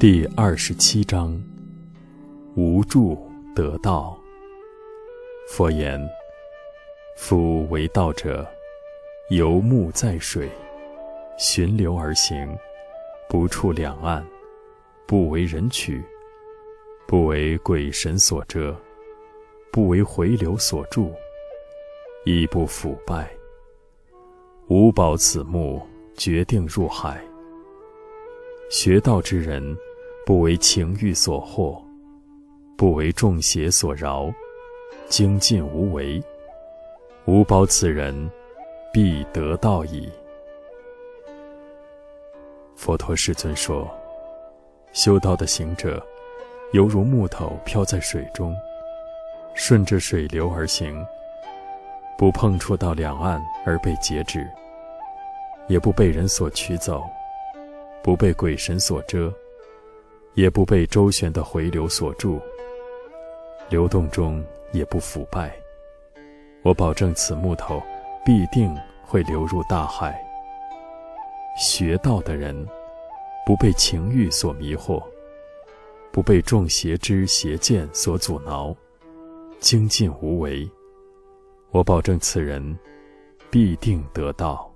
第二十七章：无助得道。佛言：夫为道者，游目在水，循流而行，不触两岸，不为人取，不为鬼神所遮，不为回流所住，亦不腐败。吾保此目，决定入海。学道之人。不为情欲所惑，不为众邪所扰，精进无为，吾保此人必得道矣。佛陀世尊说：“修道的行者，犹如木头漂在水中，顺着水流而行，不碰触到两岸而被截止，也不被人所取走，不被鬼神所遮。”也不被周旋的回流所住，流动中也不腐败。我保证此木头必定会流入大海。学道的人，不被情欲所迷惑，不被众邪之邪见所阻挠，精进无为。我保证此人必定得道。